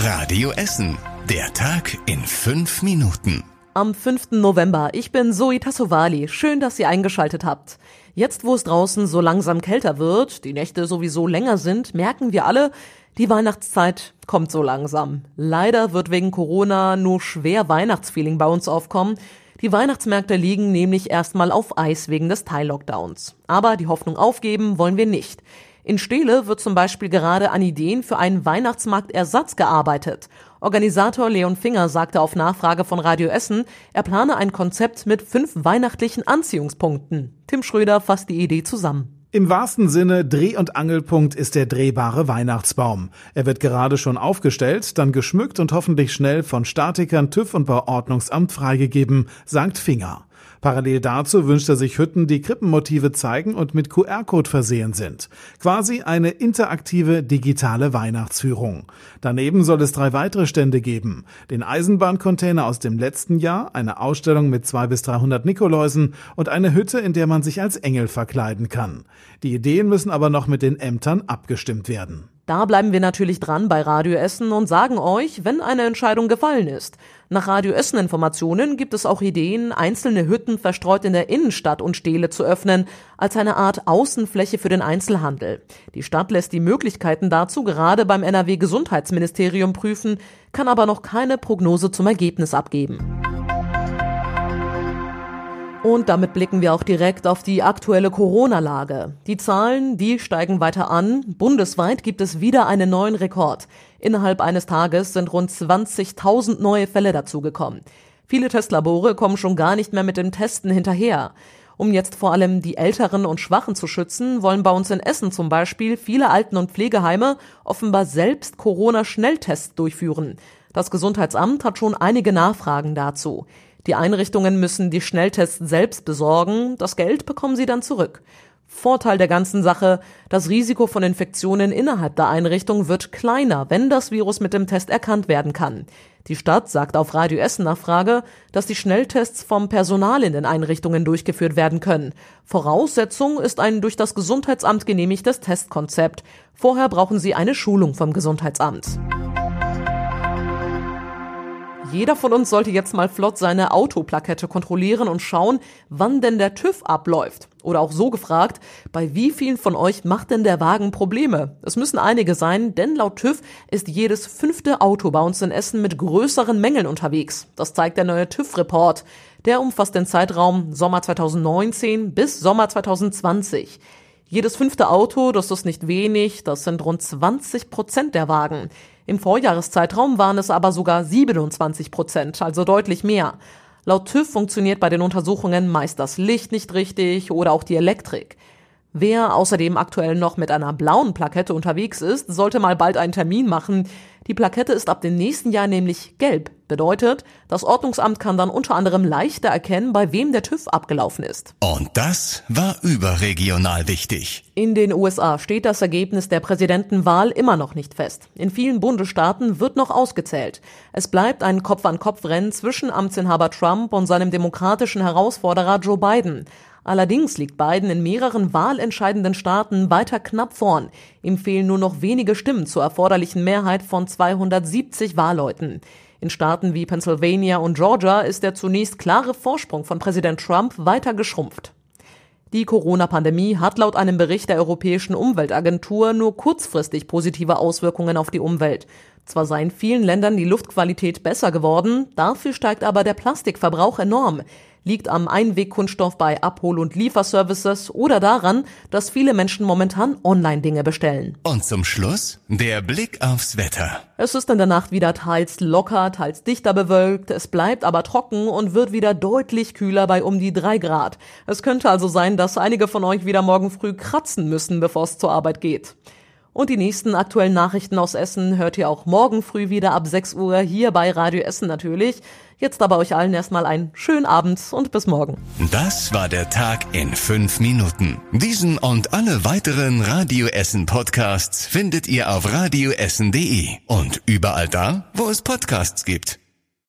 Radio Essen. Der Tag in fünf Minuten. Am 5. November. Ich bin Zoe Tassovali. Schön, dass ihr eingeschaltet habt. Jetzt, wo es draußen so langsam kälter wird, die Nächte sowieso länger sind, merken wir alle, die Weihnachtszeit kommt so langsam. Leider wird wegen Corona nur schwer Weihnachtsfeeling bei uns aufkommen. Die Weihnachtsmärkte liegen nämlich erstmal auf Eis wegen des Teil-Lockdowns. Aber die Hoffnung aufgeben wollen wir nicht. In Steele wird zum Beispiel gerade an Ideen für einen Weihnachtsmarktersatz gearbeitet. Organisator Leon Finger sagte auf Nachfrage von Radio Essen, er plane ein Konzept mit fünf weihnachtlichen Anziehungspunkten. Tim Schröder fasst die Idee zusammen. Im wahrsten Sinne Dreh- und Angelpunkt ist der drehbare Weihnachtsbaum. Er wird gerade schon aufgestellt, dann geschmückt und hoffentlich schnell von Statikern, TÜV und Bauordnungsamt freigegeben, sagt Finger. Parallel dazu wünscht er sich Hütten, die Krippenmotive zeigen und mit QR-Code versehen sind. Quasi eine interaktive digitale Weihnachtsführung. Daneben soll es drei weitere Stände geben. Den Eisenbahncontainer aus dem letzten Jahr, eine Ausstellung mit zwei bis 300 Nikoläusen und eine Hütte, in der man sich als Engel verkleiden kann. Die Ideen müssen aber noch mit den Ämtern abgestimmt werden. Da bleiben wir natürlich dran bei Radio Essen und sagen euch, wenn eine Entscheidung gefallen ist. Nach Radio Essen Informationen gibt es auch Ideen, einzelne Hütten verstreut in der Innenstadt und Stele zu öffnen, als eine Art Außenfläche für den Einzelhandel. Die Stadt lässt die Möglichkeiten dazu gerade beim NRW Gesundheitsministerium prüfen, kann aber noch keine Prognose zum Ergebnis abgeben. Und damit blicken wir auch direkt auf die aktuelle Corona-Lage. Die Zahlen, die steigen weiter an. Bundesweit gibt es wieder einen neuen Rekord. Innerhalb eines Tages sind rund 20.000 neue Fälle dazugekommen. Viele Testlabore kommen schon gar nicht mehr mit dem Testen hinterher. Um jetzt vor allem die Älteren und Schwachen zu schützen, wollen bei uns in Essen zum Beispiel viele Alten- und Pflegeheime offenbar selbst Corona-Schnelltests durchführen. Das Gesundheitsamt hat schon einige Nachfragen dazu. Die Einrichtungen müssen die Schnelltests selbst besorgen, das Geld bekommen sie dann zurück. Vorteil der ganzen Sache, das Risiko von Infektionen innerhalb der Einrichtung wird kleiner, wenn das Virus mit dem Test erkannt werden kann. Die Stadt sagt auf Radio Essen Nachfrage, dass die Schnelltests vom Personal in den Einrichtungen durchgeführt werden können. Voraussetzung ist ein durch das Gesundheitsamt genehmigtes Testkonzept. Vorher brauchen sie eine Schulung vom Gesundheitsamt. Jeder von uns sollte jetzt mal flott seine Autoplakette kontrollieren und schauen, wann denn der TÜV abläuft. Oder auch so gefragt, bei wie vielen von euch macht denn der Wagen Probleme? Es müssen einige sein, denn laut TÜV ist jedes fünfte Auto bei uns in Essen mit größeren Mängeln unterwegs. Das zeigt der neue TÜV-Report. Der umfasst den Zeitraum Sommer 2019 bis Sommer 2020. Jedes fünfte Auto, das ist nicht wenig, das sind rund 20 Prozent der Wagen. Im Vorjahreszeitraum waren es aber sogar 27 Prozent, also deutlich mehr. Laut TÜV funktioniert bei den Untersuchungen meist das Licht nicht richtig oder auch die Elektrik. Wer außerdem aktuell noch mit einer blauen Plakette unterwegs ist, sollte mal bald einen Termin machen. Die Plakette ist ab dem nächsten Jahr nämlich gelb. Bedeutet, das Ordnungsamt kann dann unter anderem leichter erkennen, bei wem der TÜV abgelaufen ist. Und das war überregional wichtig. In den USA steht das Ergebnis der Präsidentenwahl immer noch nicht fest. In vielen Bundesstaaten wird noch ausgezählt. Es bleibt ein Kopf-an-Kopf-Rennen zwischen Amtsinhaber Trump und seinem demokratischen Herausforderer Joe Biden. Allerdings liegt Biden in mehreren wahlentscheidenden Staaten weiter knapp vorn. Ihm fehlen nur noch wenige Stimmen zur erforderlichen Mehrheit von 270 Wahlleuten. In Staaten wie Pennsylvania und Georgia ist der zunächst klare Vorsprung von Präsident Trump weiter geschrumpft. Die Corona-Pandemie hat laut einem Bericht der Europäischen Umweltagentur nur kurzfristig positive Auswirkungen auf die Umwelt. Zwar sei in vielen Ländern die Luftqualität besser geworden, dafür steigt aber der Plastikverbrauch enorm liegt am Einwegkunststoff bei Abhol- und Lieferservices oder daran, dass viele Menschen momentan Online-Dinge bestellen. Und zum Schluss der Blick aufs Wetter. Es ist in der Nacht wieder teils locker, teils dichter bewölkt, es bleibt aber trocken und wird wieder deutlich kühler bei um die drei Grad. Es könnte also sein, dass einige von euch wieder morgen früh kratzen müssen, bevor es zur Arbeit geht. Und die nächsten aktuellen Nachrichten aus Essen hört ihr auch morgen früh wieder ab 6 Uhr hier bei Radio Essen natürlich. Jetzt aber euch allen erstmal einen schönen Abend und bis morgen. Das war der Tag in fünf Minuten. Diesen und alle weiteren Radio Essen Podcasts findet ihr auf radioessen.de und überall da, wo es Podcasts gibt.